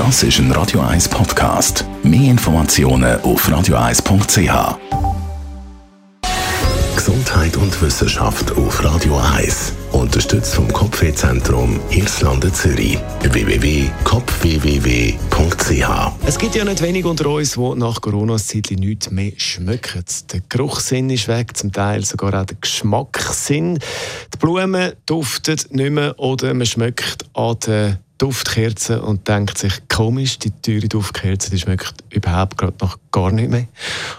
Das ist ein Radio 1 Podcast. Mehr Informationen auf radio1.ch. Gesundheit und Wissenschaft auf Radio 1. Unterstützt vom Kopfwehzentrum Irlande Zürich. www.kopfwww.ch Es gibt ja nicht wenig unter uns, die nach Corona-Zeit nichts mehr schmecken. Der Geruchssinn ist weg, zum Teil sogar auch der Geschmackssinn. Die Blumen duften nicht mehr oder man schmeckt an den Duftkerze und denkt sich, komisch, die teure Duftkerze, die schmeckt überhaupt gerade noch gar nicht mehr.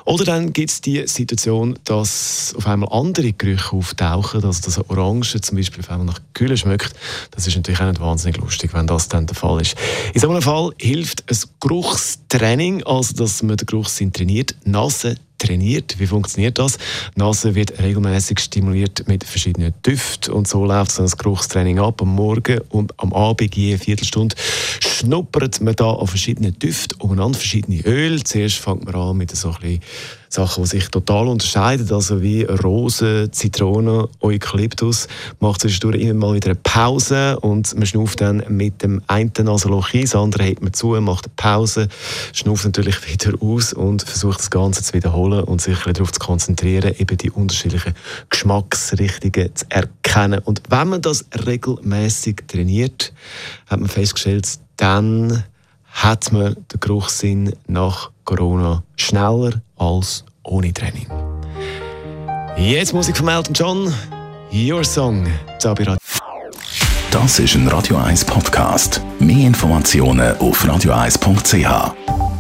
Oder dann gibt es die Situation, dass auf einmal andere Gerüche auftauchen, also dass Orange zum Beispiel auf einmal nach Kühle schmeckt. Das ist natürlich auch nicht wahnsinnig lustig, wenn das dann der Fall ist. In so einem Fall hilft ein Geruchstraining, also dass man den Geruchssinn trainiert, Nase trainiert. Wie funktioniert das? Die Nase wird regelmäßig stimuliert mit verschiedenen Düften und so läuft so ein Geruchstraining ab. Am Morgen und am Abend je Viertelstunde schnuppert man da an verschiedenen Düften umeinander, verschiedene Öle. Zuerst fängt man an mit so ein bisschen Sachen, die sich total unterscheiden, also wie Rose, Zitrone, Eukalyptus, macht zwischendurch immer mal wieder eine Pause und man schnauft dann mit dem einen Nasenloch ein, das andere hält man zu, macht eine Pause, schnauft natürlich wieder aus und versucht das Ganze zu wiederholen und sich darauf zu konzentrieren, eben die unterschiedlichen Geschmacksrichtungen zu erkennen. Und wenn man das regelmäßig trainiert, hat man festgestellt, dann hat man den Geruchssinn nach Corona schneller als ohne Training. Jetzt Musik von Elton John, Your Song. Das ist ein Radio 1 Podcast. Mehr Informationen auf radio1.ch.